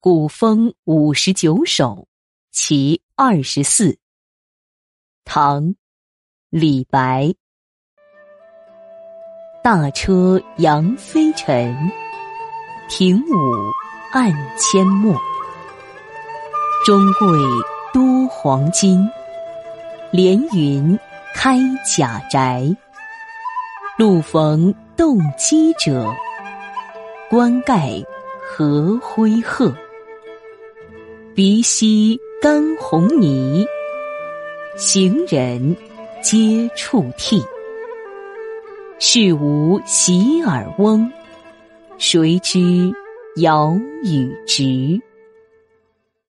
古风五十九首，其二十四。唐，李白。大车扬飞尘，停舞暗阡陌。中贵多黄金，连云开甲宅。路逢动机者，冠盖何辉赫。鼻息干红泥，行人皆触涕。世无洗耳翁，谁知尧与直？